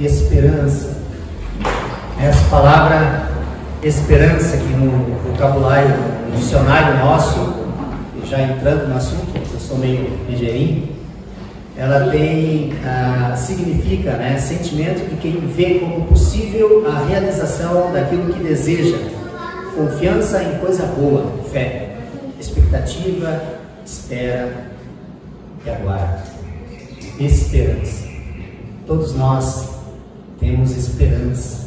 esperança. Essa palavra esperança que no vocabulário, no dicionário nosso, já entrando no assunto, eu sou meio ligeirinho, ela tem, ah, significa né, sentimento de quem vê como possível a realização daquilo que deseja, confiança em coisa boa, fé, expectativa, espera e aguardo. Esperança. Todos nós temos esperança.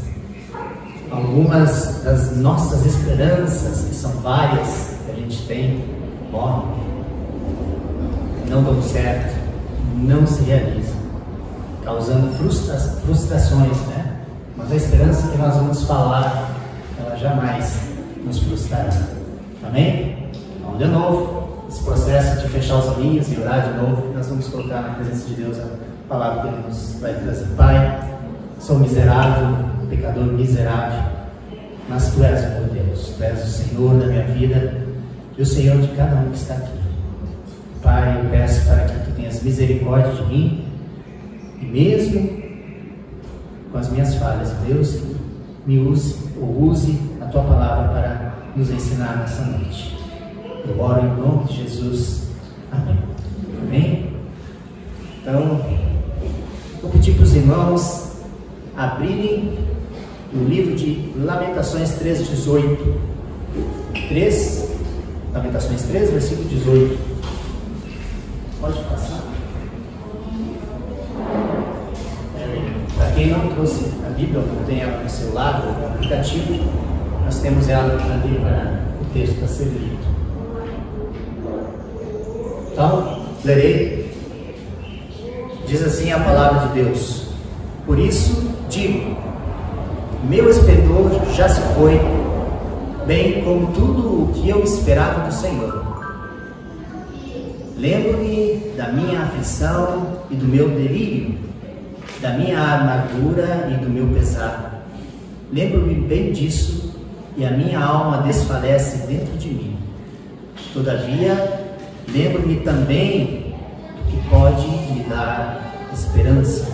Algumas das nossas esperanças, que são várias que a gente tem, morrem, não dão certo, não se realizam, causando frustra frustrações, né? Mas a esperança que nós vamos falar, ela jamais nos frustrará. Amém? Então, de novo, esse processo de fechar os olhinhos e orar de novo, nós vamos colocar na presença de Deus a palavra que Ele nos vai trazer. Pai, Sou miserável, pecador miserável, mas Tu és o meu Deus, Tu és o Senhor da minha vida e o Senhor de cada um que está aqui. Pai, eu peço para que Tu tenhas misericórdia de mim e mesmo com as minhas falhas, Deus, me use ou use a Tua palavra para nos ensinar nessa noite. Eu oro em nome de Jesus. Amém. Amém? Então, vou pedir para os irmãos abrirem o livro de Lamentações 3, 18. 3, Lamentações 3, versículo 18. Pode passar. Para quem não trouxe a Bíblia, ou tem ela no seu lado, o aplicativo, nós temos ela ali para o texto para ser lido. Então, lerei. Diz assim a palavra de Deus. Por isso, Meu esplendor já se foi, bem como tudo o que eu esperava do Senhor. Lembro-me da minha aflição e do meu delírio, da minha amargura e do meu pesar. Lembro-me bem disso e a minha alma desfalece dentro de mim. Todavia, lembro-me também do que pode me dar esperança.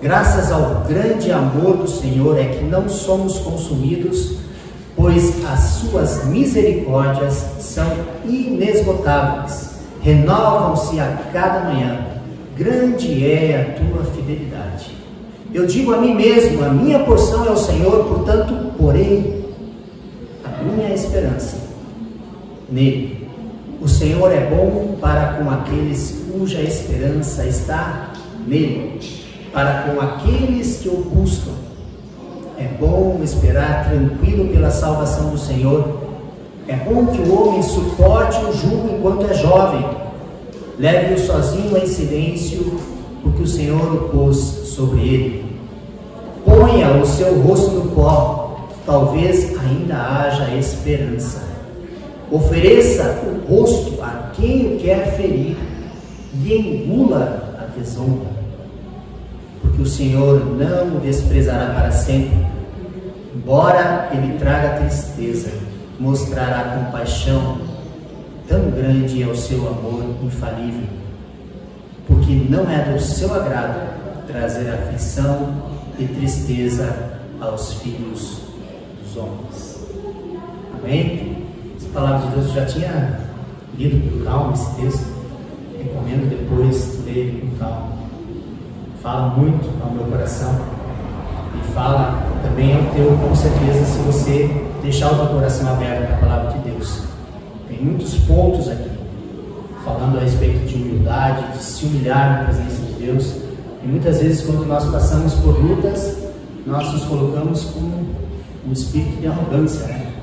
Graças ao grande amor do Senhor é que não somos consumidos, pois as suas misericórdias são inesgotáveis, renovam-se a cada manhã. Grande é a tua fidelidade. Eu digo a mim mesmo: a minha porção é o Senhor, portanto, porém, a minha esperança nele. O Senhor é bom para com aqueles cuja esperança está nele para com aqueles que o buscam. É bom esperar tranquilo pela salvação do Senhor. É bom que o homem suporte o jugo enquanto é jovem. Leve-o sozinho em silêncio, porque o Senhor o pôs sobre ele. Ponha o seu rosto no pó, talvez ainda haja esperança. Ofereça o rosto a quem o quer ferir e engula a desonra porque o Senhor não o desprezará para sempre. Embora ele traga tristeza, mostrará compaixão. Tão grande é o seu amor infalível, porque não é do seu agrado trazer aflição e tristeza aos filhos dos homens. Amém? Essa palavra de Deus já tinha lido com calma esse texto. Recomendo depois ler com calma fala muito ao meu coração e fala também ao teu, com certeza, se você deixar o teu coração aberto a palavra de Deus. Tem muitos pontos aqui falando a respeito de humildade, de se humilhar na presença de Deus. E muitas vezes, quando nós passamos por lutas, nós nos colocamos com um espírito de arrogância, né?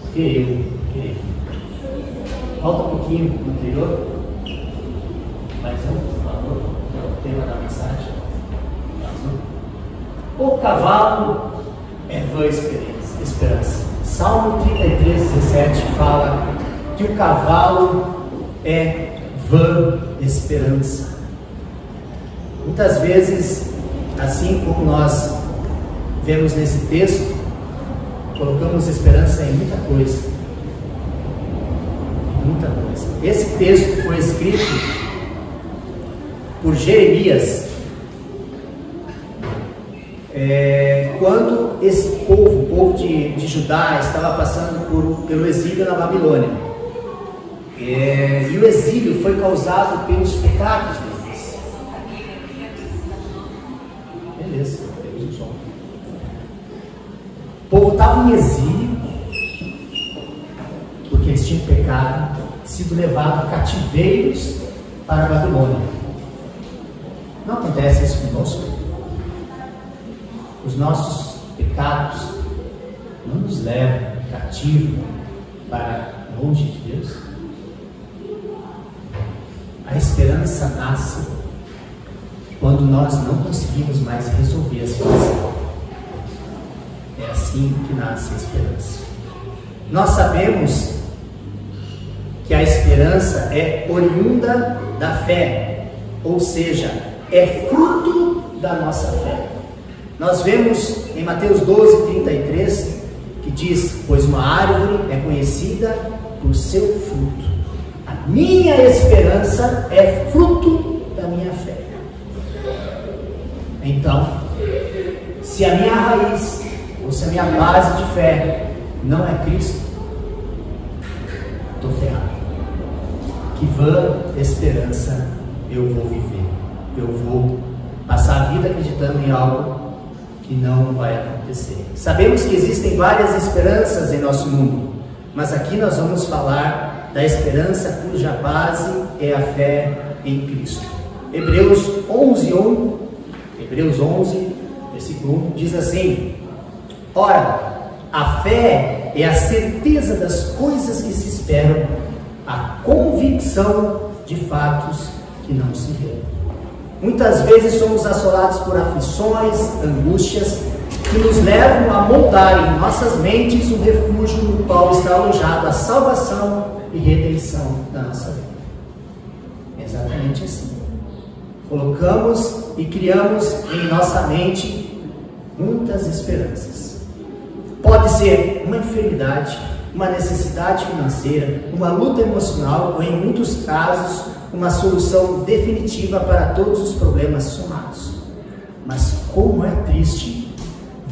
Porque eu, porque eu. Volta um pouquinho no anterior. Mais um tema da mensagem. O cavalo é vã esperança. Salmo 33, 17 fala que o cavalo é vã esperança. Muitas vezes, assim como nós vemos nesse texto, colocamos esperança em muita coisa. Muita coisa. Esse texto foi escrito por Jeremias. é, quando esse povo, o povo de, de Judá, estava passando por, pelo exílio na Babilônia. É, e o exílio foi causado pelos pecados deles. Beleza. O povo estava em exílio porque eles tinham pecado, sido levado cativeiros para a Babilônia. Não acontece isso conosco? os nossos pecados não nos levam cativo para longe de Deus? A esperança nasce quando nós não conseguimos mais resolver a situação. É assim que nasce a esperança. Nós sabemos que a esperança é oriunda da fé, ou seja, é fruto da nossa fé. Nós vemos em Mateus 12, 33, que diz: Pois uma árvore é conhecida por seu fruto. A minha esperança é fruto da minha fé. Então, se a minha raiz, ou se a minha base de fé não é Cristo, estou ferrado. Que vã esperança eu vou viver. Eu vou passar a vida acreditando em algo que não vai acontecer. Sabemos que existem várias esperanças em nosso mundo, mas aqui nós vamos falar da esperança cuja base é a fé em Cristo. Hebreus 11, 1, Hebreus 11, versículo 1, diz assim: Ora, a fé é a certeza das coisas que se esperam, a convicção de fatos que não se veem. Muitas vezes somos assolados por aflições, angústias, que nos levam a moldar em nossas mentes o refúgio no qual está alojado a salvação e redenção da nossa vida. Exatamente assim. Colocamos e criamos em nossa mente muitas esperanças. Pode ser uma enfermidade, uma necessidade financeira, uma luta emocional ou, em muitos casos, uma solução definitiva para todos os problemas somados. Mas como é triste,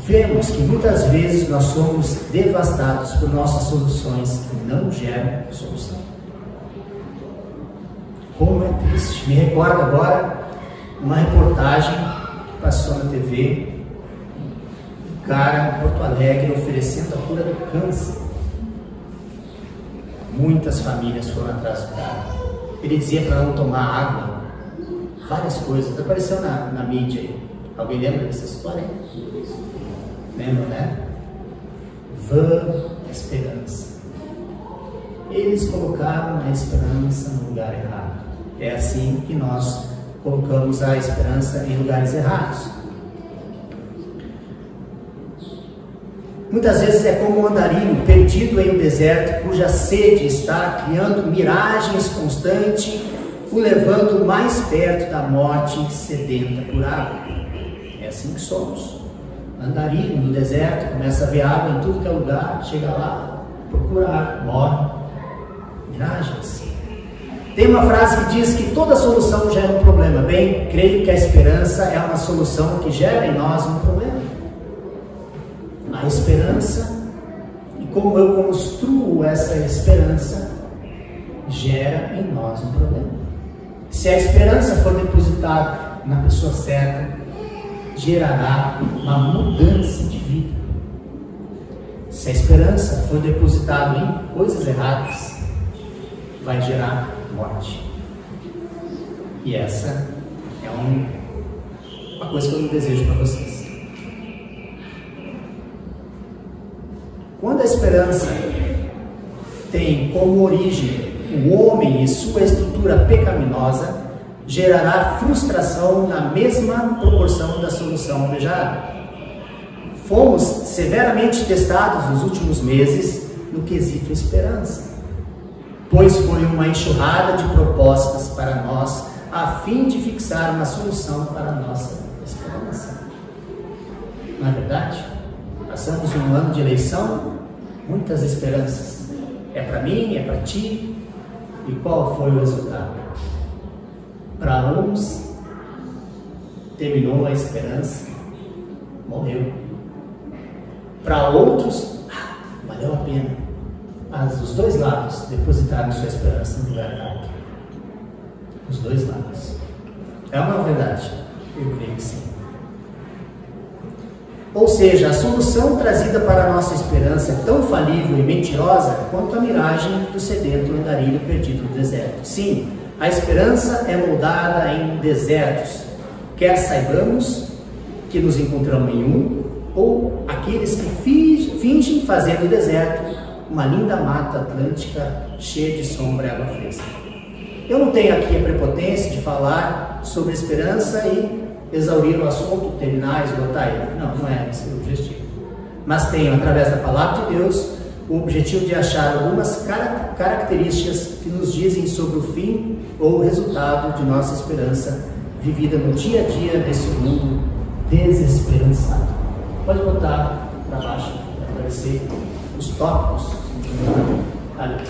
vemos que muitas vezes nós somos devastados por nossas soluções que não geram solução. Como é triste. Me recordo agora uma reportagem que passou na TV, um cara em Porto Alegre oferecendo a cura do câncer. Muitas famílias foram atrás do cara ele dizia para não tomar água, várias coisas. Apareceu na, na mídia. Alguém lembra dessa história? Lembra, né? Vã esperança. Eles colocaram a esperança no lugar errado. É assim que nós colocamos a esperança em lugares errados. Muitas vezes é como um andarilho perdido em um deserto, cuja sede está criando miragens constantes, o levando mais perto da morte sedenta por água. É assim que somos. Andarilho no deserto, começa a ver água em tudo que é lugar, chega lá, procura água, morre. Miragens. Tem uma frase que diz que toda solução gera um problema. Bem, creio que a esperança é uma solução que gera em nós um problema a esperança e como eu construo essa esperança gera em nós um problema. Se a esperança for depositada na pessoa certa, gerará uma mudança de vida. Se a esperança for depositada em coisas erradas, vai gerar morte. E essa é um, uma coisa que eu não desejo para vocês. Quando a esperança tem como origem o homem e sua estrutura pecaminosa, gerará frustração na mesma proporção da solução almejada. Fomos severamente testados nos últimos meses no quesito esperança, pois foi uma enxurrada de propostas para nós a fim de fixar uma solução para a nossa esperança. Não é verdade? Passamos um ano de eleição, muitas esperanças. É para mim, é para ti. E qual foi o resultado? Para uns, terminou a esperança. morreu. Para outros, ah, valeu a pena. Mas os dois lados depositaram sua esperança no lugar errado. Os dois lados. É uma verdade? Eu creio que sim. Ou seja, a solução trazida para a nossa esperança é tão falível e mentirosa quanto a miragem do sedento andarilho perdido no deserto. Sim, a esperança é moldada em desertos, quer saibamos que nos encontramos em um, ou aqueles que fingem fazer do deserto uma linda mata atlântica cheia de sombra e água fresca. Eu não tenho aqui a prepotência de falar sobre esperança e exaurir o assunto, terminar, esgotar ele. Não, não é esse o objetivo. Mas tenho, através da palavra de Deus, o objetivo de achar algumas características que nos dizem sobre o fim ou o resultado de nossa esperança vivida no dia a dia desse mundo desesperançado. Pode botar para baixo para aparecer os tópicos. Ali.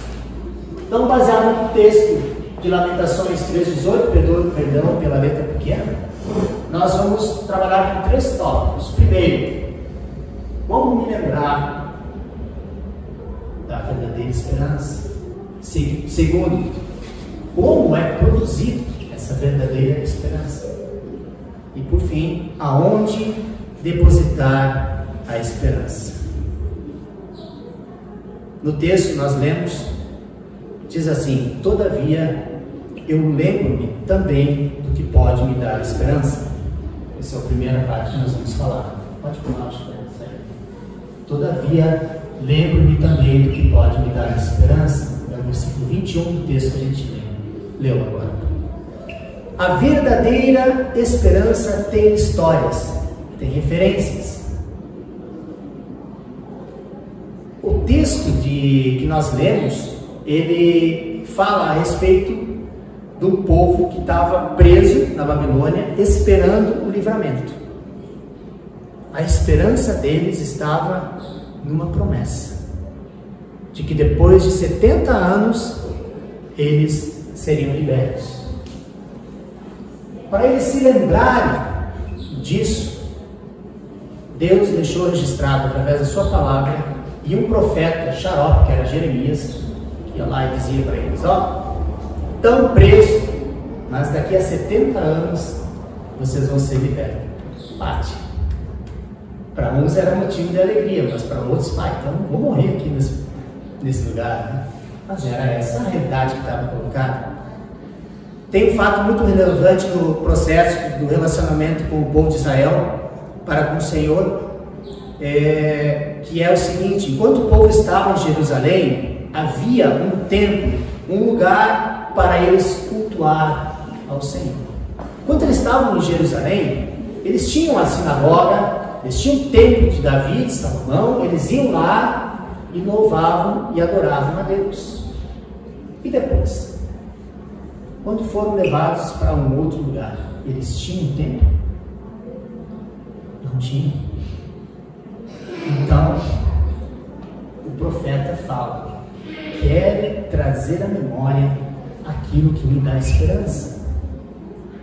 Então, baseado no texto de Lamentações 3,18, perdão, perdão pela letra pequena, nós vamos trabalhar com três tópicos. Primeiro, como me lembrar da verdadeira esperança? Segundo, como é produzido essa verdadeira esperança? E por fim, aonde depositar a esperança? No texto nós lemos, diz assim: Todavia eu lembro-me também do que pode me dar esperança. Essa é a primeira parte que nós vamos falar. Pode pular, acho que é Todavia, lembro-me também do que pode me dar esperança. É o versículo 21 do texto que a gente leu agora. A verdadeira esperança tem histórias, tem referências. O texto de, que nós lemos, ele fala a respeito do povo que estava preso na Babilônia, esperando o livramento. A esperança deles estava numa promessa de que depois de 70 anos eles seriam libertos. Para eles se lembrarem disso, Deus deixou registrado através da sua palavra e um profeta, xarope, que era Jeremias, que ia lá e dizia para eles: Ó, tão preso, mas daqui a 70 anos vocês vão ser libertos. Bate. Para uns era motivo de alegria, mas para outros, pai, então vou morrer aqui nesse, nesse lugar. Né? Mas era essa a realidade que estava colocada. Tem um fato muito relevante no processo do relacionamento com o povo de Israel para com o Senhor, é, que é o seguinte: enquanto o povo estava em Jerusalém, havia um templo, um lugar para eles cultuar ao Senhor. Quando eles estavam em Jerusalém, eles tinham a sinagoga, eles tinham o templo de Davi, de Salomão, eles iam lá e louvavam e adoravam a Deus. E depois? Quando foram levados para um outro lugar, eles tinham templo? Não tinham. Então, o profeta fala: quer trazer à memória aquilo que me dá esperança.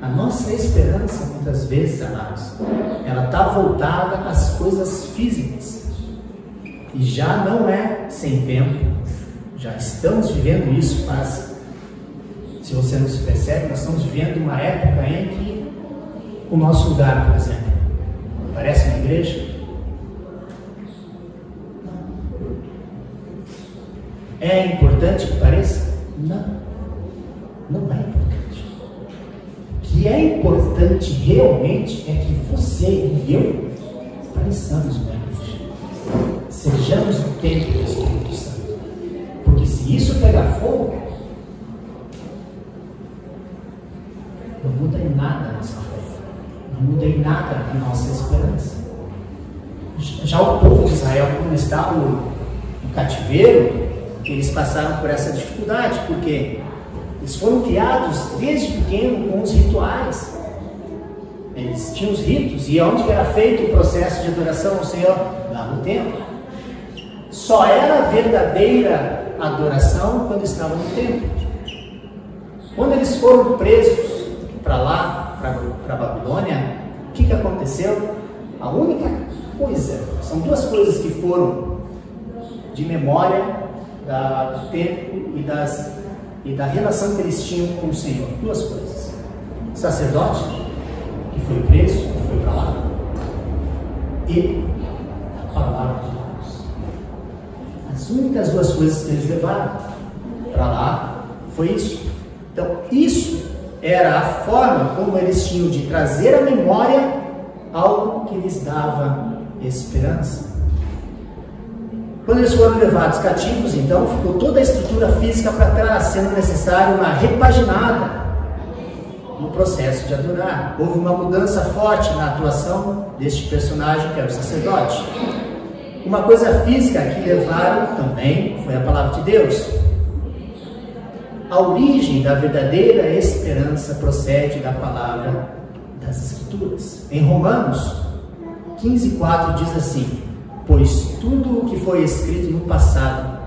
A nossa esperança, muitas vezes, amados, ela está voltada às coisas físicas. E já não é sem tempo, já estamos vivendo isso faz. Se você não se percebe, nós estamos vivendo uma época em que o nosso lugar, por exemplo, parece uma igreja. É importante que pareça? Não não é importante. O que é importante realmente é que você e eu pareçamos igreja. Sejamos o templo do Espírito Santo. Porque se isso pegar fogo, não muda em nada a nossa fé. Não muda em nada a nossa esperança. Já o povo de Israel, quando estava no cativeiro, eles passaram por essa dificuldade, porque eles foram criados desde pequeno com os rituais. Eles tinham os ritos, e onde era feito o processo de adoração ao Senhor? Lá no templo. Só era verdadeira adoração quando estavam no templo. Quando eles foram presos para lá, para a Babilônia, o que, que aconteceu? A única coisa, são duas coisas que foram de memória da, do tempo e, das, e da relação que eles tinham com o Senhor. Duas coisas. O sacerdote, que foi preso, que foi para lá, e a palavra de Deus. As únicas duas coisas que eles levaram para lá foi isso. Então, isso era a forma como eles tinham de trazer à memória algo que lhes dava esperança. Quando eles foram levados cativos, então, ficou toda a estrutura física para trás, sendo necessário uma repaginada no processo de adorar. Houve uma mudança forte na atuação deste personagem, que era o sacerdote. Uma coisa física que levaram também foi a palavra de Deus. A origem da verdadeira esperança procede da palavra das Escrituras. Em Romanos 15,4 diz assim: Pois tudo o que foi escrito no passado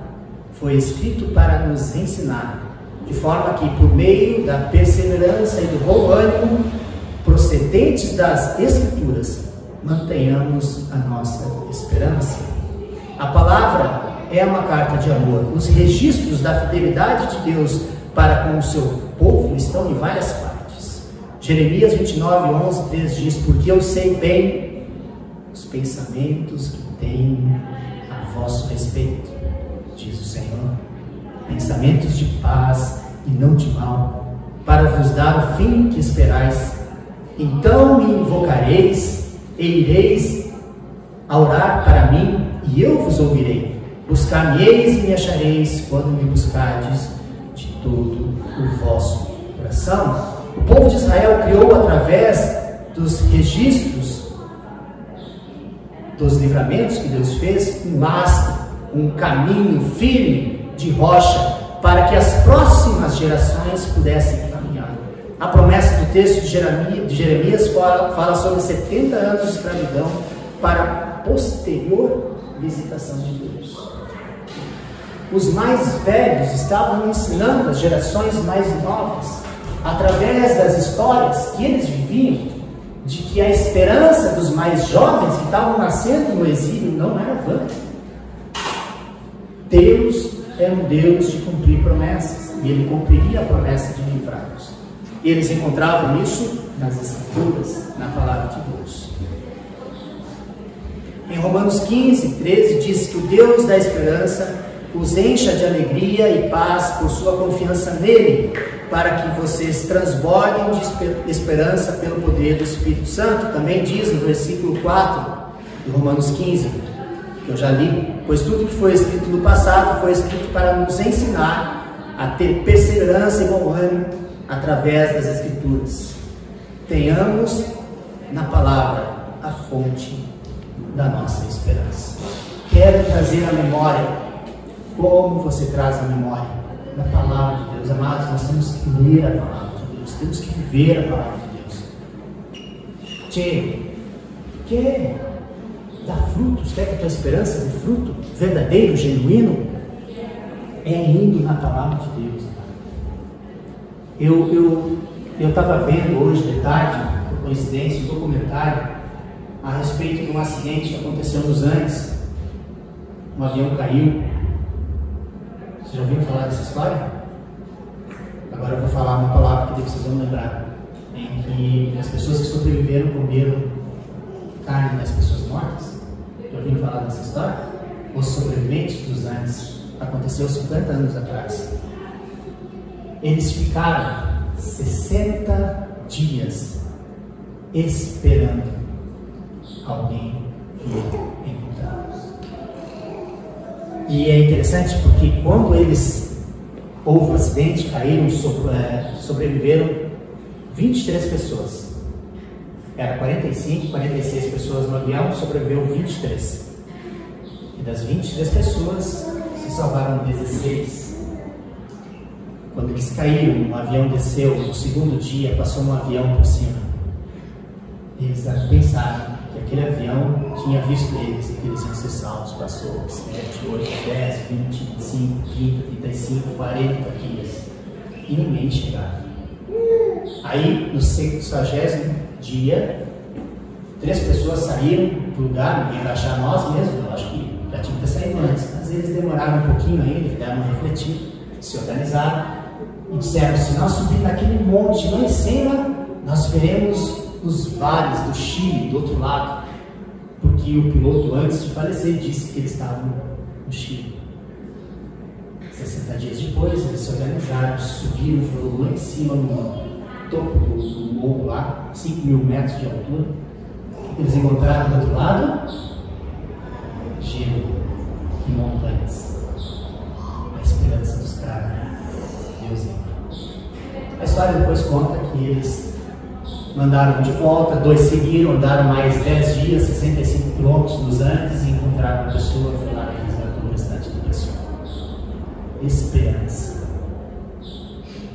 foi escrito para nos ensinar, de forma que, por meio da perseverança e do bom ânimo procedentes das Escrituras, mantenhamos a nossa esperança. A palavra é uma carta de amor. Os registros da fidelidade de Deus para com o seu povo estão em várias partes. Jeremias 29, 11, 3 diz: Porque eu sei bem os pensamentos que tenho a vosso respeito, diz o Senhor. Pensamentos de paz e não de mal, para vos dar o fim que esperais. Então me invocareis e ireis a orar para mim, e eu vos ouvirei. Buscar-me-eis e me achareis quando me buscardes de todo o vosso coração. O povo de Israel criou através dos registros dos livramentos que Deus fez um lastro, um caminho firme de rocha para que as próximas gerações pudessem caminhar. A promessa do texto de Jeremias, fala sobre 70 anos de escravidão para a posterior visitação de Deus. Os mais velhos estavam ensinando as gerações mais novas, através das histórias que eles viviam, de que a esperança dos mais jovens que estavam nascendo no exílio não era vã. Deus é um Deus de cumprir promessas e ele cumpriria a promessa de livrá-los. Eles encontravam isso nas Escrituras, na palavra de Deus. Em Romanos 15, 13 diz que o Deus da esperança os encha de alegria e paz por sua confiança nele, para que vocês transbordem de esperança pelo poder do Espírito Santo. Também diz no versículo 4 de Romanos 15, que eu já li, pois tudo que foi escrito no passado foi escrito para nos ensinar a ter perseverança e bom ânimo através das Escrituras. Tenhamos na palavra a fonte da nossa esperança. Quero trazer à memória como você traz a memória da palavra de Deus. Amados, nós temos que ler a palavra de Deus, temos que viver a palavra de Deus. Tchê, quer dar frutos, quer que a tua esperança dê fruto verdadeiro, genuíno? É indo na palavra de Deus. Eu eu eu estava vendo hoje de tarde, por coincidência, um documentário a respeito de um acidente que aconteceu nos Andes. Um avião caiu você já ouviu falar dessa história? Agora eu vou falar uma palavra que vocês vão lembrar. Em que as pessoas que sobreviveram comeram carne das pessoas mortas. Já ouviram falar dessa história? Os sobreviventes dos Andes. Aconteceu 50 anos atrás. Eles ficaram 60 dias esperando alguém vir e é interessante porque quando eles houve um acidente, caíram, é, sobreviveram 23 pessoas. Era 45, 46 pessoas no avião, sobreviveu 23. E das 23 pessoas se salvaram 16. Quando eles caíram, o avião desceu, no segundo dia passou um avião por cima. Eles pensaram, que aquele avião tinha visto eles que eles iam ser salvos. Passou 7, 8, 10, 20, 25, 30, 35, 40 dias e ninguém chegava. Aí, no 60 dia, três pessoas saíram do lugar, ninguém vai achar nós mesmos, eu acho que já tinha que ter saído antes. Mas eles demoraram um pouquinho ainda, ficaram refletir, se organizaram e disseram: se nós subirmos naquele monte lá em cima, nós veremos os vales do Chile, do outro lado. Porque o piloto, antes de falecer, disse que eles estavam no Chile. 60 dias depois, eles se organizaram, subiram, foram lá em cima, no topo do, morro lá, 5 mil metros de altura. Eles encontraram do outro lado gelo e montanhas. A esperança dos caras. Deus é. A história depois conta que eles mandaram de volta, dois seguiram, andaram mais 10 dias, 65 quilômetros nos Andes e encontraram a pessoa, foi lá que resgatou o restante da pessoa. Esperança.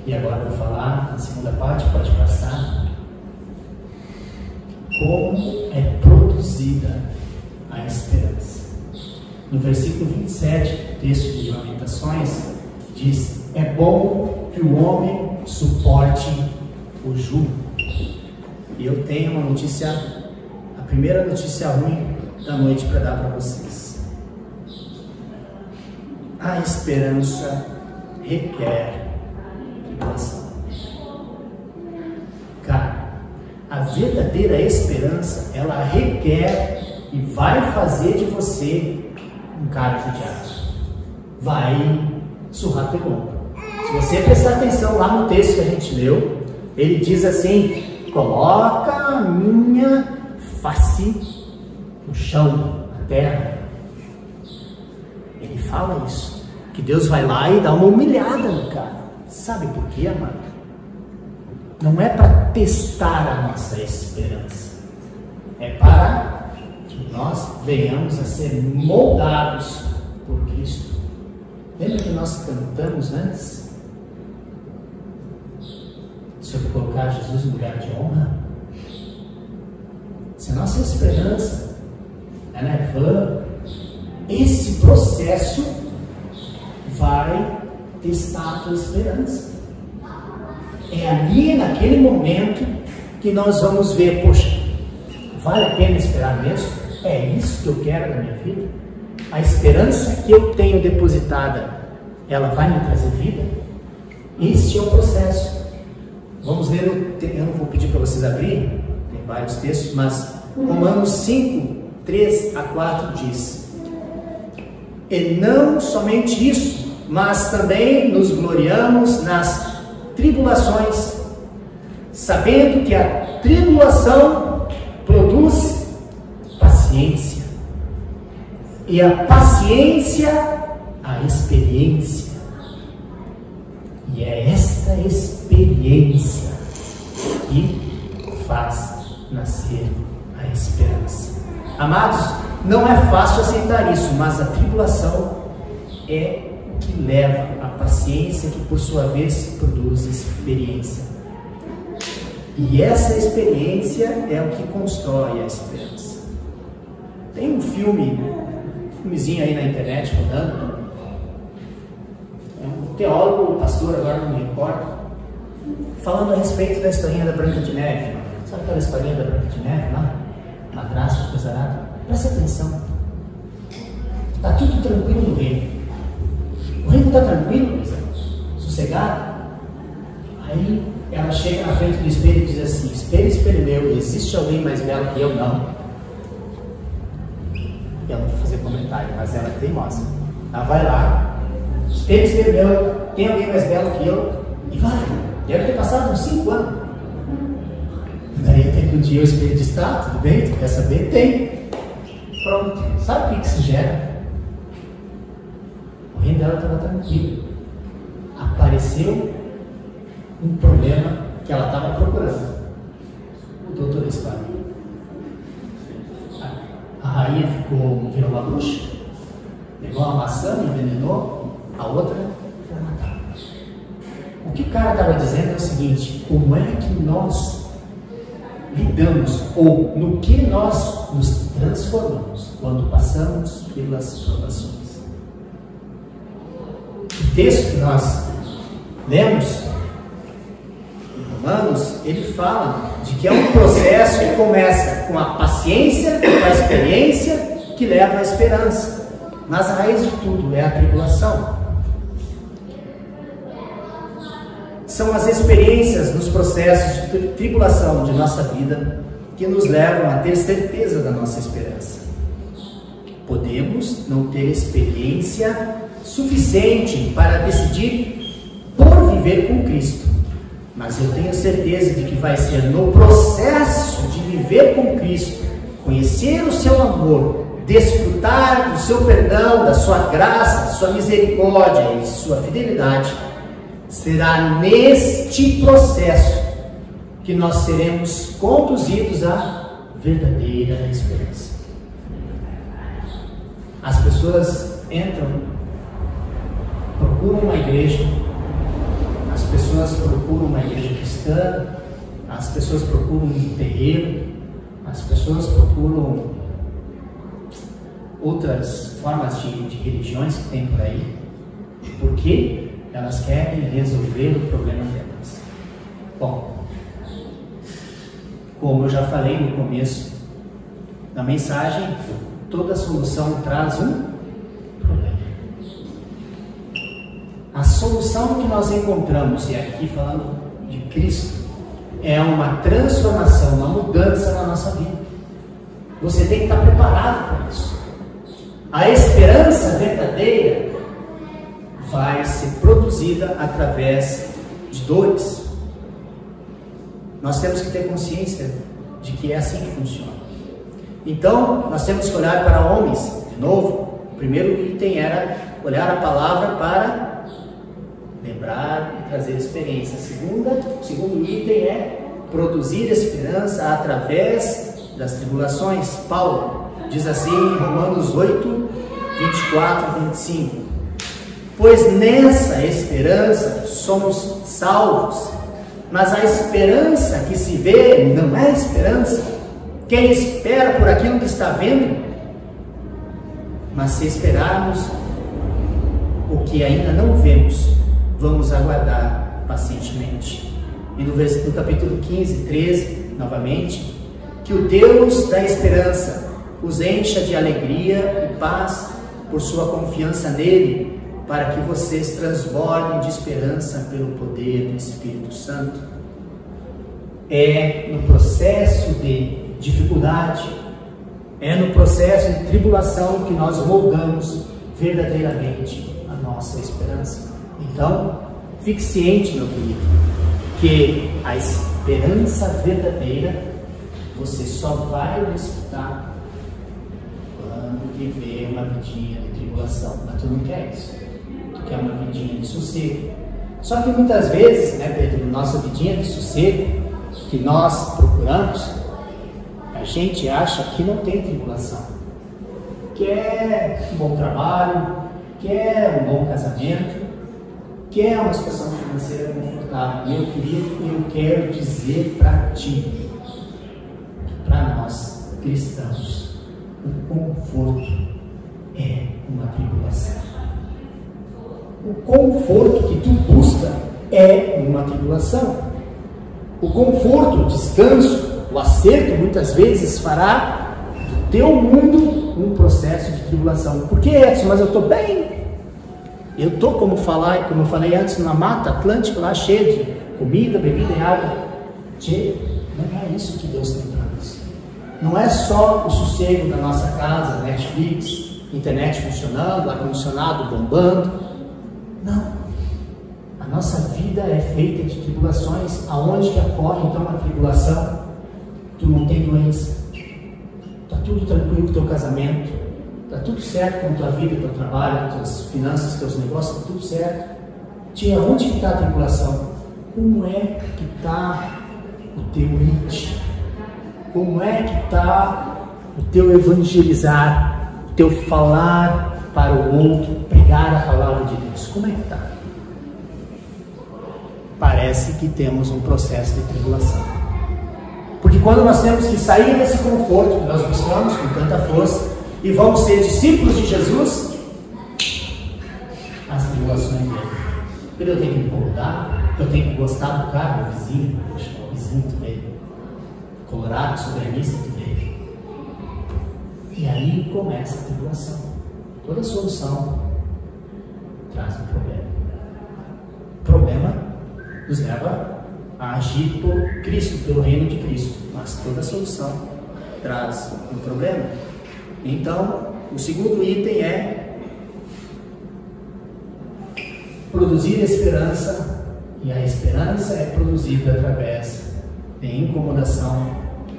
E agora vou falar na segunda parte, pode passar. Como é produzida a esperança. No versículo 27 do texto de Lamentações, diz: É bom que o homem suporte o jugo e eu tenho uma notícia, a primeira notícia ruim da noite para dar para vocês. A esperança requer tribulação. Cara, a verdadeira esperança, ela requer e vai fazer de você um cara judiado. Vai surrar teu ombro. Se você prestar atenção lá no texto que a gente leu, ele diz assim: coloca a minha face no chão, na terra. Ele fala isso. Que Deus vai lá e dá uma humilhada no cara. Sabe por quê, amado? Não é para testar a nossa esperança. É para que nós venhamos a ser moldados por Cristo. Lembra que nós cantamos antes? Eu colocar Jesus no lugar de honra? Se a nossa esperança é vã, esse processo vai testar a tua esperança. É ali, naquele momento, que nós vamos ver, poxa, vale a pena esperar mesmo? É isso que eu quero na minha vida? A esperança que eu tenho depositada, ela vai me trazer vida? Este é o processo. Vamos ler, eu não vou pedir para vocês abrir, tem vários textos, mas Romanos 5, 3 a 4 diz: E não somente isso, mas também nos gloriamos nas tribulações, sabendo que a tribulação produz paciência, e a paciência, a experiência. E é esta experiência que faz nascer a esperança. Amados, não é fácil aceitar isso, mas a tribulação é o que leva a paciência, que por sua vez produz experiência. E essa experiência é o que constrói a esperança. Tem um filme, um filmezinho aí na internet rodando, teólogo, pastor, agora não me recordo, falando a respeito da historinha da Branca de Neve. Sabe aquela historinha da Branca de Neve lá? Madrasta, pesarado? Presta atenção. Está tudo tranquilo no reino. O reino está tranquilo, sossegado. Aí ela chega na frente do espelho e diz assim: Espelho, espelho meu, existe alguém mais belo que eu? Não. E ela não vai fazer comentário, mas ela é teimosa. Ela vai lá, Espelho, espelho meu, tem alguém mais belo que eu? E vai. Deve ter passado uns 5 anos. Daí tem que um dia o espelho diz, tá, tudo bem, tu quer saber? Tem. Pronto. Sabe o que, que se gera? O reino dela estava tranquilo. Apareceu um problema que ela estava procurando. Mudou toda a. A rainha ficou, virou uma bruxa, pegou uma maçã, envenenou, a outra foi matar. O que o cara estava dizendo é o seguinte: como é que nós lidamos ou no que nós nos transformamos quando passamos pelas provações? O texto que nós lemos, Romanos, ele fala de que é um processo que começa com a paciência, com a experiência, que leva à esperança. Mas a raiz de tudo é a tribulação. São as experiências nos processos de tribulação de nossa vida que nos levam a ter certeza da nossa esperança. Podemos não ter experiência suficiente para decidir por viver com Cristo, mas eu tenho certeza de que vai ser no processo de viver com Cristo, conhecer o seu amor, desfrutar do seu perdão, da sua graça, sua misericórdia e sua fidelidade, será neste processo que nós seremos conduzidos à verdadeira esperança. As pessoas entram, procuram uma igreja, as pessoas procuram uma igreja cristã, as pessoas procuram um terreiro, as pessoas procuram outras formas de, de religiões que tem por aí, porque elas querem resolver o problema delas. Bom, como eu já falei no começo da mensagem, toda solução traz um problema. A solução que nós encontramos, e aqui falando de Cristo, é uma transformação, uma mudança na nossa vida. Você tem que estar preparado para isso. A esperança verdadeira vai ser produzida através de dores, nós temos que ter consciência de que é assim que funciona. Então, nós temos que olhar para homens, de novo. O primeiro item era olhar a palavra para lembrar e trazer experiência. Segunda, o segundo item é produzir esperança através das tribulações. Paulo diz assim em Romanos 8, 24 e 25: Pois nessa esperança somos salvos mas a esperança que se vê não é esperança. Quem espera por aquilo que está vendo? Mas se esperarmos o que ainda não vemos, vamos aguardar pacientemente. E no, capítulo 15, 13, novamente, que o Deus da esperança os encha de alegria e paz por sua confiança nele, para que vocês transbordem de esperança pelo poder do Espírito Santo. É no processo de dificuldade, é no processo de tribulação que nós moldamos verdadeiramente a nossa esperança. Então, fique ciente, meu querido, que a esperança verdadeira você só vai desfrutar quando viver uma vidinha de tribulação. Mas tu não quer isso que é uma vidinha de sossego. Só que muitas vezes, né, Pedro, nossa vidinha de sossego que nós procuramos, a gente acha que não tem tribulação. Quer um bom trabalho, quer um bom casamento, quer uma situação financeira confortável. E eu queria, eu quero dizer para ti, para nós cristãos, o conforto é uma tribulação o conforto que tu busca é uma tribulação. O conforto, o descanso, o acerto muitas vezes fará do teu mundo um processo de tribulação. Por que, Edson? Mas eu estou bem. Eu estou, como, falar, como eu falei antes, na mata atlântica lá cheia de comida, bebida e água. Che, não é isso que Deus tem para nós. Não é só o sossego da nossa casa, Netflix, internet funcionando, ar-condicionado bombando nossa vida é feita de tribulações. Aonde que ocorre então uma tribulação? Tu não tem doença. Está tudo tranquilo com o teu casamento. Está tudo certo com a tua vida, teu trabalho, tuas finanças, teus negócios, está tudo certo. Tia, onde que está a tribulação? Como é que está o teu mente? Como é que está o teu evangelizar, o teu falar para o outro, pregar a palavra de Deus. Como é que está? Parece que temos um processo de tribulação. Porque quando nós temos que sair desse conforto que nós buscamos com tanta força e vamos ser discípulos de Jesus, as tribulações vêm. porque eu tenho que incomodar, porque eu tenho que gostar do carro do vizinho. Poxa, o vizinho tu veio. Colorado, soberanista tu veio. E aí começa a tribulação. Toda solução traz um problema. Problema nos leva a agir por Cristo, pelo reino de Cristo. Mas toda solução traz um problema. Então, o segundo item é produzir esperança, e a esperança é produzida através de incomodação,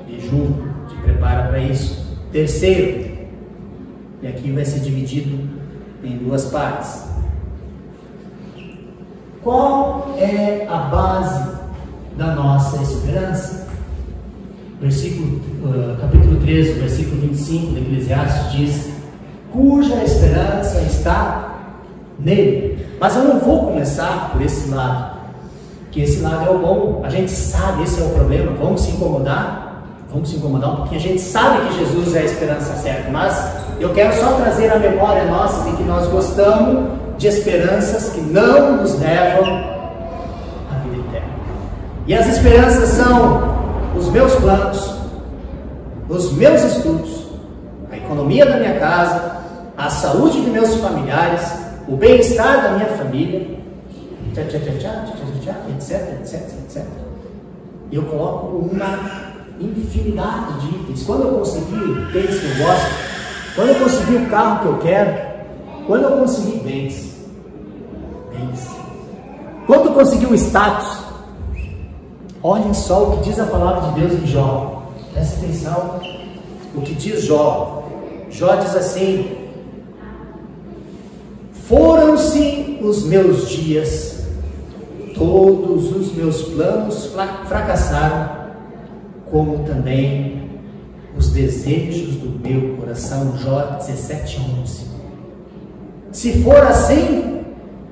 de junto, de preparo para isso. Terceiro, e aqui vai ser dividido em duas partes. Qual é a base da nossa esperança? Versículo, uh, capítulo 13, versículo 25 de Eclesiastes diz: Cuja esperança está nele. Mas eu não vou começar por esse lado, que esse lado é o bom. A gente sabe, esse é o problema. Vamos se incomodar? Vamos se incomodar um pouquinho. A gente sabe que Jesus é a esperança certa, mas eu quero só trazer a memória nossa de que nós gostamos de esperanças que não nos levam à vida eterna. E as esperanças são os meus planos, os meus estudos, a economia da minha casa, a saúde de meus familiares, o bem-estar da minha família, etc, etc, etc. E eu coloco uma infinidade de itens. Quando eu conseguir o tênis que eu gosto, quando eu conseguir o carro que eu quero, quando eu conseguir bens, bens. Quando eu conseguir o status, olhem só o que diz a palavra de Deus em Jó. Presta atenção. O que diz Jó. Jó diz assim: Foram-se os meus dias, todos os meus planos fracassaram, como também os desejos do meu coração. Jó 17, 11. Se for assim,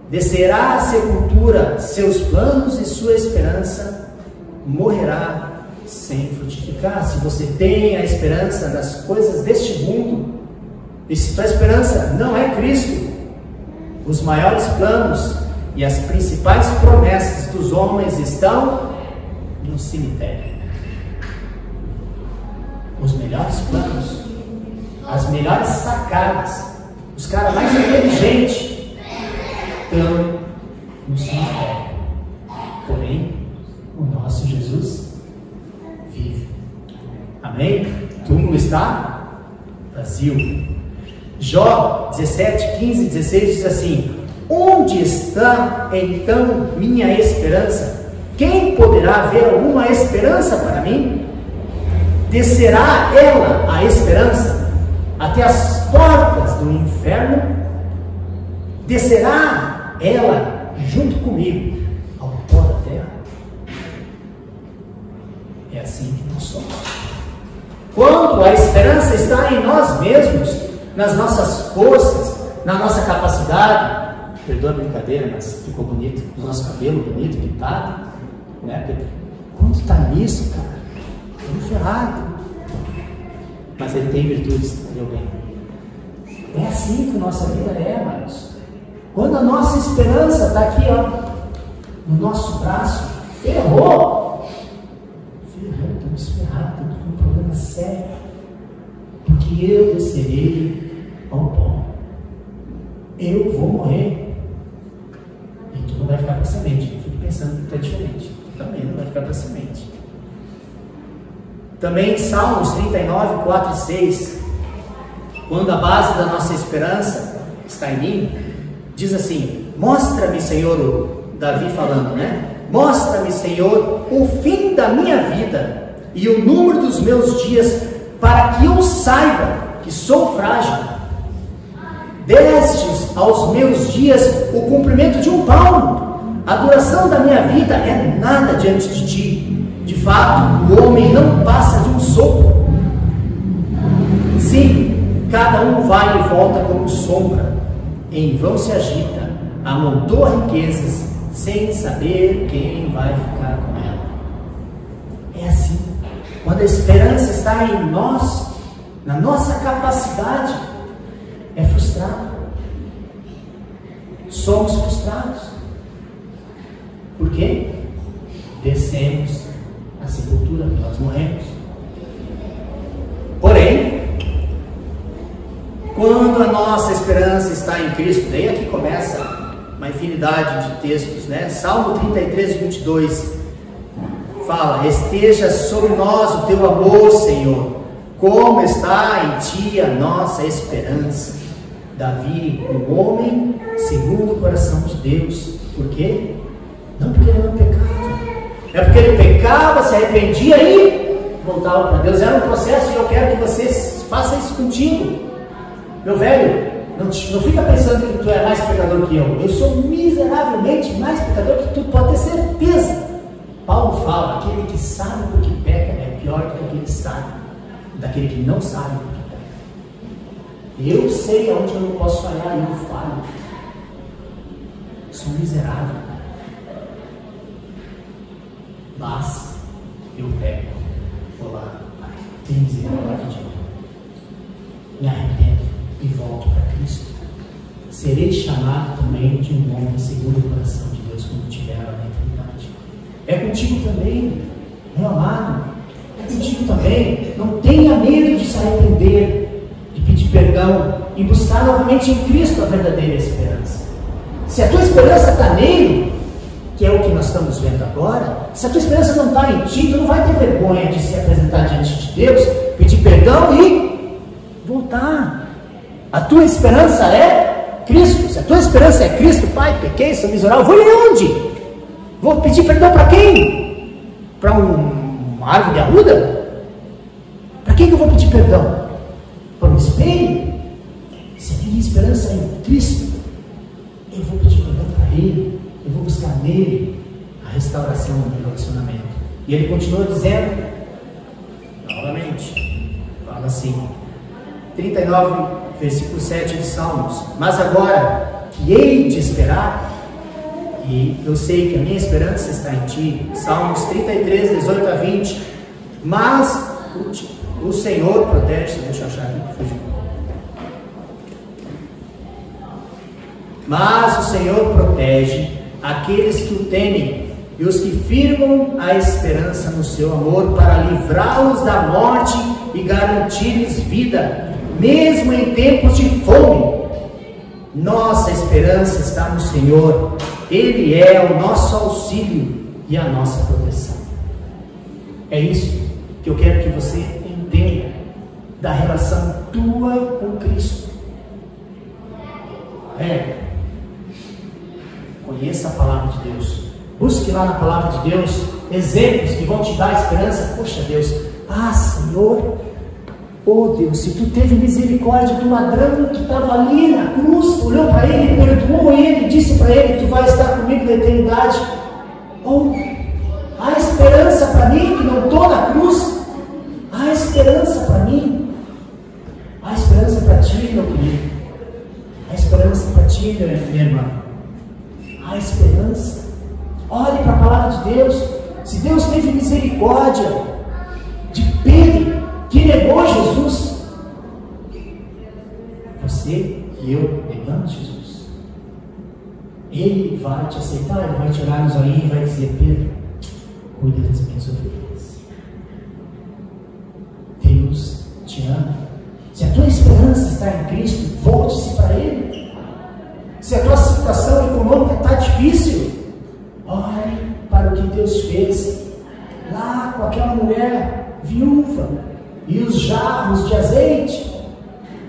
descerá à sepultura seus planos e sua esperança morrerá sem frutificar. Se você tem a esperança nas coisas deste mundo, e se tua esperança não é Cristo, os maiores planos e as principais promessas dos homens estão no cemitério. Os melhores planos, as melhores sacadas, os caras mais inteligentes estão no cemitério. Porém, o nosso Jesus vive. Amém? O túmulo está vazio. Jó 17, 15, 16 diz assim: Onde está então minha esperança? Quem poderá ver alguma esperança para mim? Descerá ela, a esperança, até as portas do inferno? Descerá ela junto comigo ao pó da terra? É assim que nós somos. Quando a esperança está em nós mesmos, nas nossas forças, na nossa capacidade. Perdoa a brincadeira, mas ficou bonito. O nosso cabelo bonito, pintado. Né, Pedro? Quando está nisso, cara, estamos ferrado. Mas ele tem virtudes, meu bem. É assim que nossa vida é, amados. Quando a nossa esperança está aqui, ó, no nosso braço, ferrou. Ferrou, estamos ferrados, estamos com um problema sério. Porque eu descerei ao pó. Eu vou morrer. E tu não vai ficar para semente. Eu fico pensando que tu é diferente. Tu também não vai ficar para semente. Também Salmos 39, 4 e 6. Quando a base da nossa esperança está em mim, diz assim: Mostra-me, Senhor, Davi falando, né? Mostra-me, Senhor, o fim da minha vida e o número dos meus dias, para que eu saiba que sou frágil destes aos meus dias o cumprimento de um palmo. A duração da minha vida é nada diante de ti. De fato, o homem não passa de um sopro. Sim, cada um vai e volta como sombra. Em vão se agita, amontoa riquezas, sem saber quem vai ficar com ela. É assim. Quando a esperança está em nós, na nossa capacidade, é frustrado. Somos frustrados. Por quê? Descemos à sepultura, nós morremos. Porém, quando a nossa esperança está em Cristo, daí aqui começa uma infinidade de textos, né? Salmo 33, 22 fala: Esteja sobre nós o teu amor, Senhor, como está em ti a nossa esperança. Davi, um homem segundo o coração de Deus, por quê? Não porque ele não pecava, é porque ele pecava, se arrependia e voltava para Deus. Era um processo e eu quero que você faça isso contigo. Meu velho, não, não fica pensando que tu é mais pecador que eu. Eu sou miseravelmente mais pecador que tu, pode ter certeza. Paulo fala: aquele que sabe por que peca é pior do que aquele que sabe, daquele que não sabe por que peca. Eu sei onde eu não posso falhar e eu falho. Sou miserável. Mas eu peco. Vou lá, tem misericórdia de mim. Me arrependo e volto para Cristo. Serei chamado também de um homem segundo o coração de Deus quando tiver a eternidade. É contigo também, meu amado. É contigo também. Não tenha medo de se arrepender, de pedir perdão e buscar novamente em Cristo a verdadeira esperança. Se a tua esperança está nele, que é o que nós estamos vendo agora, se a tua esperança não está em ti, tu não vai ter vergonha de se apresentar diante de Deus, pedir perdão e voltar a tua esperança é Cristo. Se a tua esperança é Cristo, Pai, pequei, sou miserável, vou ir onde? Vou pedir perdão para quem? Para um, uma árvore arruda? Para quem que eu vou pedir perdão? Para um espelho? Se a minha esperança é em Cristo, eu vou pedir perdão para Ele, eu vou buscar nele a restauração do meu relacionamento. E ele continua dizendo, novamente, fala assim, 39 versículo 7 de Salmos. Mas agora que hei de esperar, e eu sei que a minha esperança está em ti. Salmos 33, 18 a 20. Mas o, Senhor protege, deixa eu achar aqui, Mas o Senhor protege aqueles que o temem e os que firmam a esperança no seu amor para livrá-los da morte e garantir-lhes vida mesmo em tempos de fome. Nossa esperança está no Senhor, Ele é o nosso auxílio e a nossa proteção. É isso que eu quero que você entenda da relação tua com Cristo. É, conheça a palavra de Deus, busque lá na palavra de Deus exemplos que vão te dar esperança. Poxa, Deus, ah, Senhor, Oh Deus, se tu teve misericórdia do ladrão que estava ali na cruz, olhou para ele, perdoou ele, disse para ele: Tu vai estar comigo na eternidade. Oh, há esperança para mim que não estou na cruz. Há esperança para mim. Há esperança para ti, meu querido. Há esperança para ti, minha irmã. Há esperança. Olhe para a palavra de Deus. Se Deus teve misericórdia de Pedro, que negou Jesus. Você e eu negamos Jesus. Ele vai te aceitar, ele vai te olhar nos olhinhos e vai dizer: Pedro, cuida das minhas ovelhas. Deus te ama. Se a tua esperança está em Cristo, volte-se para Ele. Se a tua situação econômica está difícil, olhe para o que Deus fez lá com aquela mulher viúva e os jarros de azeite.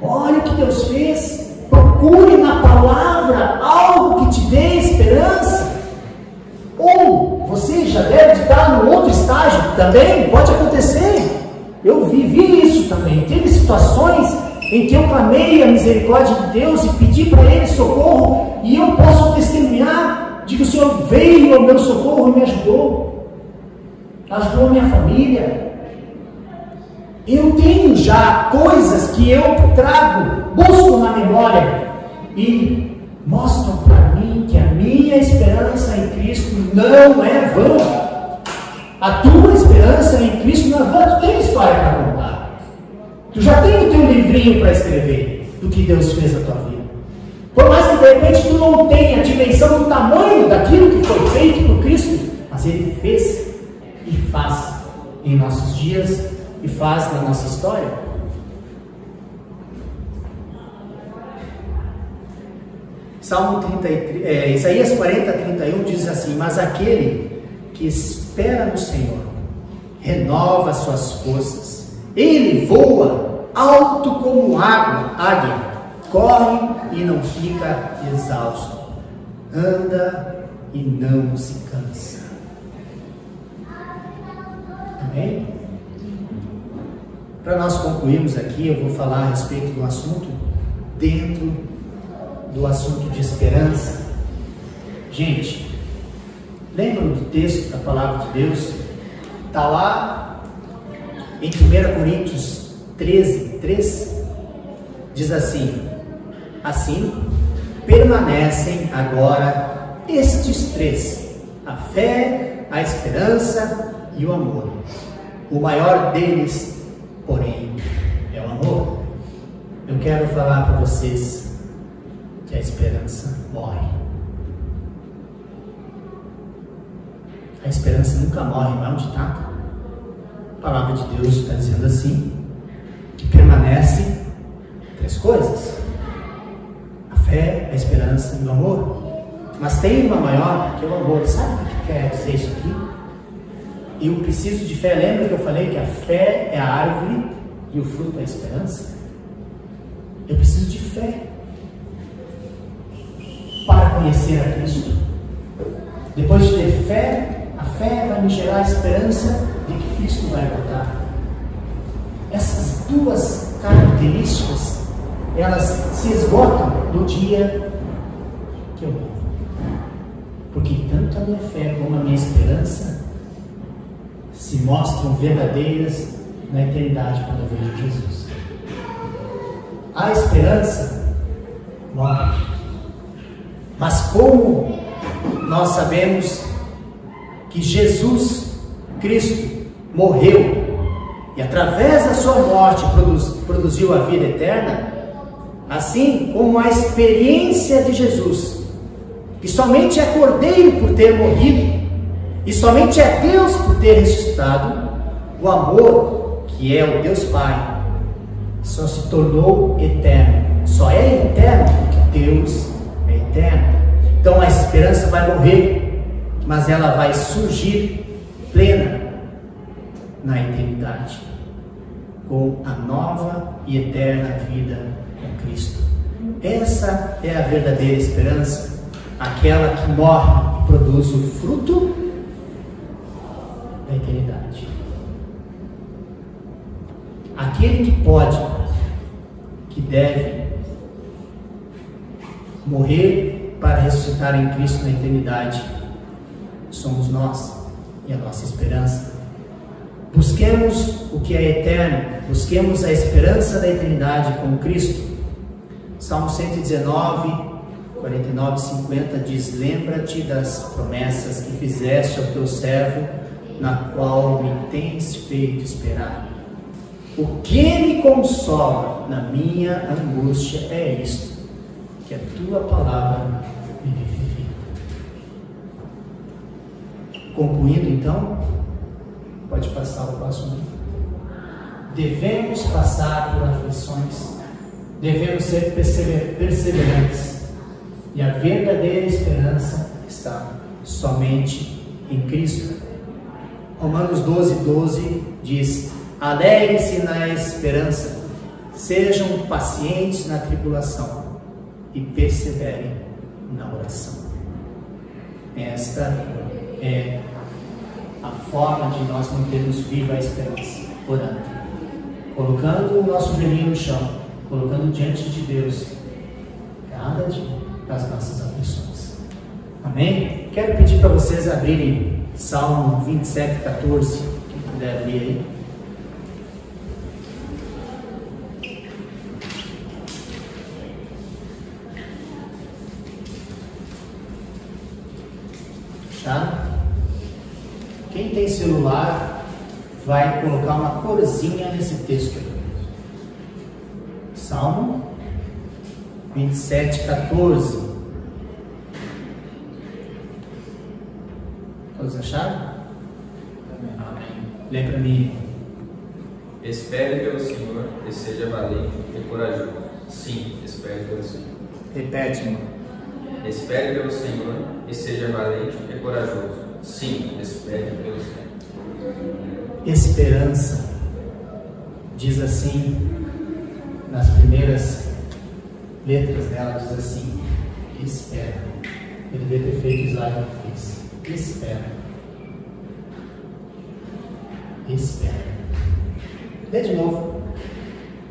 Olha o que Deus fez. Procure na palavra algo que te dê esperança. Ou você já deve estar no outro estágio também, pode acontecer. Eu vivi isso também. Teve situações em que eu clamei a misericórdia de Deus e pedi para Ele socorro, e eu posso testemunhar de que o Senhor veio ao meu socorro e me ajudou. Ajudou a minha família, eu tenho já coisas que eu trago, busco na memória e mostram para mim que a minha esperança em Cristo não é vã. A tua esperança em Cristo não é vã. Tu tem história para contar. Tu já tem o teu livrinho para escrever do que Deus fez na tua vida. Por mais que de repente tu não tenha a dimensão do tamanho daquilo que foi feito por Cristo, mas Ele fez e faz em nossos dias e faz na nossa história. Salmo 33, é, Isaías 40, 31 diz assim: Mas aquele que espera no Senhor renova suas forças, ele voa alto como água, águia, corre e não fica exausto, anda e não se cansa. Amém? Para nós concluirmos aqui, eu vou falar a respeito do assunto dentro do assunto de esperança. Gente, lembram do texto da palavra de Deus? Está lá em 1 Coríntios 13, 3, diz assim: Assim permanecem agora estes três: a fé, a esperança e o amor. O maior deles, porém, é o amor. Eu quero falar para vocês que a esperança morre. A esperança nunca morre, não é um ditado. A palavra de Deus está dizendo assim: que permanece três coisas: a fé, a esperança e o amor. Mas tem uma maior que é o amor. Sabe o que quer dizer isso aqui? Eu preciso de fé. Lembra que eu falei que a fé é a árvore e o fruto é a esperança? Eu preciso de fé para conhecer a Cristo. Depois de ter fé, a fé vai me gerar a esperança de que Cristo vai voltar. Essas duas características, elas se esgotam no dia que eu morro. Porque tanto a minha fé como a minha esperança se mostram verdadeiras na eternidade quando vejo Jesus. A esperança morre. Mas como nós sabemos que Jesus Cristo morreu e através da sua morte produz, produziu a vida eterna, assim como a experiência de Jesus, que somente é cordeiro por ter morrido, e somente é Deus por ter ressuscitado, o amor, que é o Deus Pai, só se tornou eterno. Só é eterno porque Deus é eterno. Então a esperança vai morrer, mas ela vai surgir plena na eternidade, com a nova e eterna vida com Cristo. Essa é a verdadeira esperança, aquela que morre e produz o fruto da eternidade. Aquele que pode, que deve morrer para ressuscitar em Cristo na eternidade, somos nós e a nossa esperança. Busquemos o que é eterno, busquemos a esperança da eternidade com Cristo. Salmo 119, 49 e 50 diz: Lembra-te das promessas que fizeste ao teu servo na qual me tens feito esperar. O que me consola na minha angústia é isto, que a tua palavra me vivifica. Concluindo então, pode passar o próximo. Devemos passar por aflições, devemos ser perseverantes, e a verdadeira esperança está somente em Cristo. Romanos 12, 12 diz: Alegre-se na esperança, sejam pacientes na tribulação e perseverem na oração. Esta é a forma de nós mantermos viva a esperança, orando, colocando o nosso joelhinho no chão, colocando diante de Deus cada dia das nossas aflições. Amém? Quero pedir para vocês abrirem Salmo 27, 14. Quem puder abrir aí. Tá? Quem tem celular vai colocar uma corzinha nesse texto. Salmo 27, 14. Todos acharam? Amém. Lê para mim. Espere pelo Senhor e seja valente e corajoso. Sim, espere pelo Senhor. Repete, irmão. Espere pelo Senhor e seja valente e corajoso. Sim, espere pelo Senhor. Esperança. Diz assim, nas primeiras letras dela, diz assim: Espera. Ele devia ter feito Israel que fez. Espera. Espera. Lê de novo.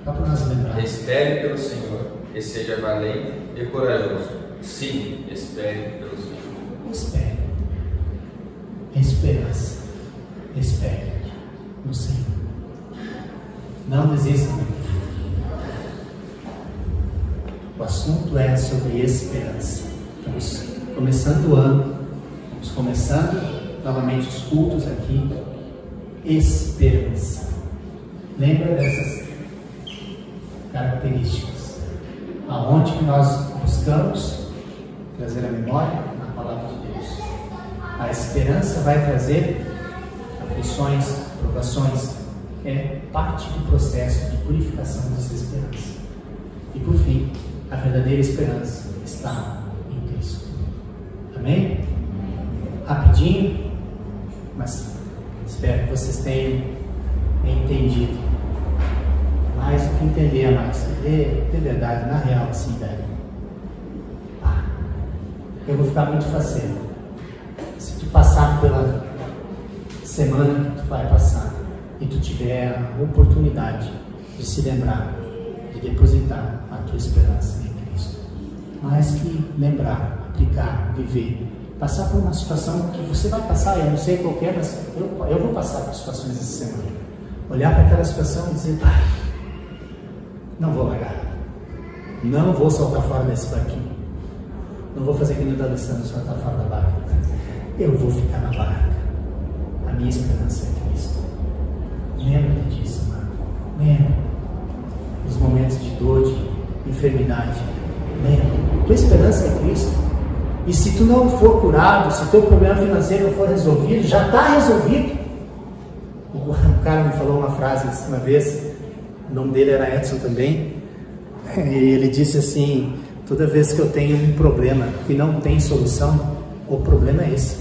Só para nós lembrar. Espere pelo Senhor e seja valente e corajoso. Sim, espere pelo Senhor. Espere. Esperança. Espere no Senhor. Não desista. O assunto é sobre esperança. Estamos começando o ano. Estamos começando novamente os cultos aqui. Esperança. Lembra dessas características? Aonde que nós buscamos trazer a memória na palavra de Deus. A esperança vai trazer aflições, provações. É parte do processo de purificação dessa esperança. E por fim, a verdadeira esperança está em Cristo. Amém? Rapidinho, mas espero que vocês tenham entendido. Mais do que entender, mais de, de verdade, na real, assim, velho. Ah, eu vou ficar muito faceiro. Se tu passar pela semana que tu vai passar e tu tiver a oportunidade de se lembrar, de depositar a tua esperança em Cristo. Mais que lembrar, aplicar, viver, passar por uma situação que você vai passar, eu não sei qual é, mas eu, eu vou passar por situações essa semana. Olhar para aquela situação e dizer, pai, não vou largar. Não vou saltar fora desse barquinho. Não vou fazer que nem o D'Alessandro saltar fora da barca. Eu vou ficar na barca. A minha esperança é Cristo. Lembra disso, mano. Lembra. Nos momentos de dor, de enfermidade. Lembra. Tua esperança é Cristo. E se tu não for curado, se teu problema financeiro não for resolvido, já está resolvido. O cara me falou uma frase uma vez, o nome dele era Edson também, e ele disse assim: toda vez que eu tenho um problema que não tem solução, o problema é esse.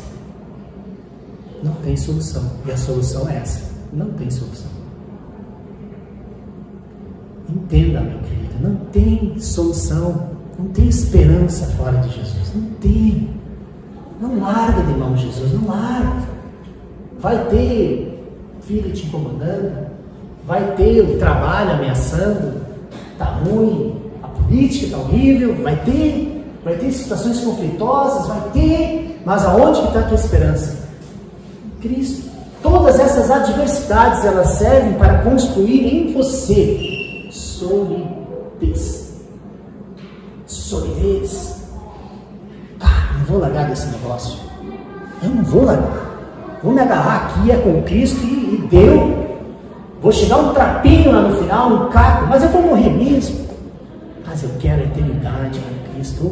Não tem solução. E a solução é essa. Não tem solução. Entenda, meu querido, não tem solução, não tem esperança fora de Jesus. Não tem. Não larga de mão Jesus, não larga. Vai ter filho te incomodando, vai ter o trabalho ameaçando, tá ruim, a política tá horrível, vai ter, vai ter situações conflitosas, vai ter, mas aonde está a tua esperança? Cristo. Todas essas adversidades elas servem para construir em você solidez. Solidez. Ah, não vou largar desse negócio. Eu não vou largar. Vou me agarrar aqui, é com Cristo e, e deu. Vou chegar um trapinho lá no final, um caco, mas eu vou morrer mesmo. Mas eu quero a eternidade com Cristo.